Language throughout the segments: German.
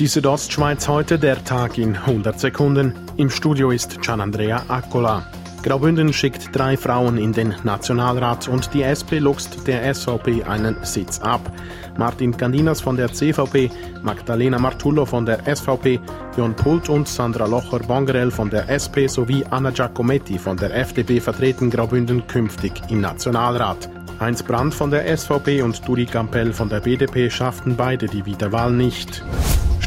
Die Südostschweiz heute, der Tag in 100 Sekunden. Im Studio ist Gianandrea Accola. Graubünden schickt drei Frauen in den Nationalrat und die SP luchst der SVP einen Sitz ab. Martin Candinas von der CVP, Magdalena Martullo von der SVP, Jon Pult und Sandra Locher-Bongerel von der SP sowie Anna Giacometti von der FDP vertreten Graubünden künftig im Nationalrat. Heinz Brandt von der SVP und Duri Campell von der BDP schafften beide die Wiederwahl nicht.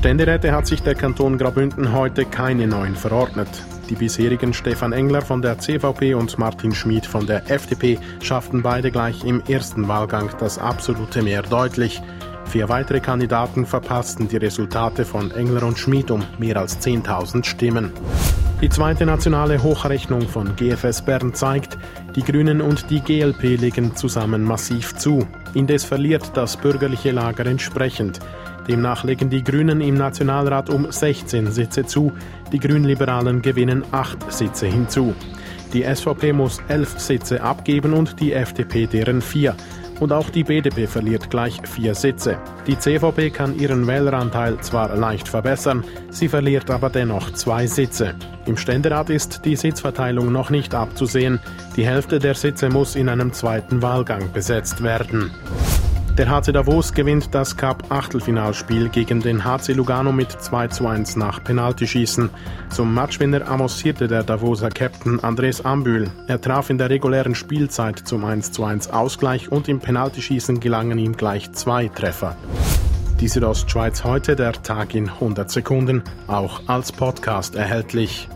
Ständeräte hat sich der Kanton Graubünden heute keine neuen verordnet. Die bisherigen Stefan Engler von der CVP und Martin Schmid von der FDP schafften beide gleich im ersten Wahlgang das absolute Mehr deutlich. Vier weitere Kandidaten verpassten die Resultate von Engler und Schmid um mehr als 10.000 Stimmen. Die zweite nationale Hochrechnung von GFS Bern zeigt, die Grünen und die GLP legen zusammen massiv zu. Indes verliert das bürgerliche Lager entsprechend. Demnach legen die Grünen im Nationalrat um 16 Sitze zu, die Grünliberalen gewinnen 8 Sitze hinzu. Die SVP muss 11 Sitze abgeben und die FDP deren 4. Und auch die BDP verliert gleich vier Sitze. Die CVP kann ihren Wähleranteil zwar leicht verbessern, sie verliert aber dennoch zwei Sitze. Im Ständerat ist die Sitzverteilung noch nicht abzusehen. Die Hälfte der Sitze muss in einem zweiten Wahlgang besetzt werden. Der HC Davos gewinnt das Cup-Achtelfinalspiel gegen den HC Lugano mit 2 zu 1 nach Penaltyschießen. Zum Matchwinner avancierte der Davoser Captain Andres Ambühl. Er traf in der regulären Spielzeit zum 1 zu 1 Ausgleich und im Penaltyschießen gelangen ihm gleich zwei Treffer. Die Südostschweiz heute, der Tag in 100 Sekunden, auch als Podcast erhältlich.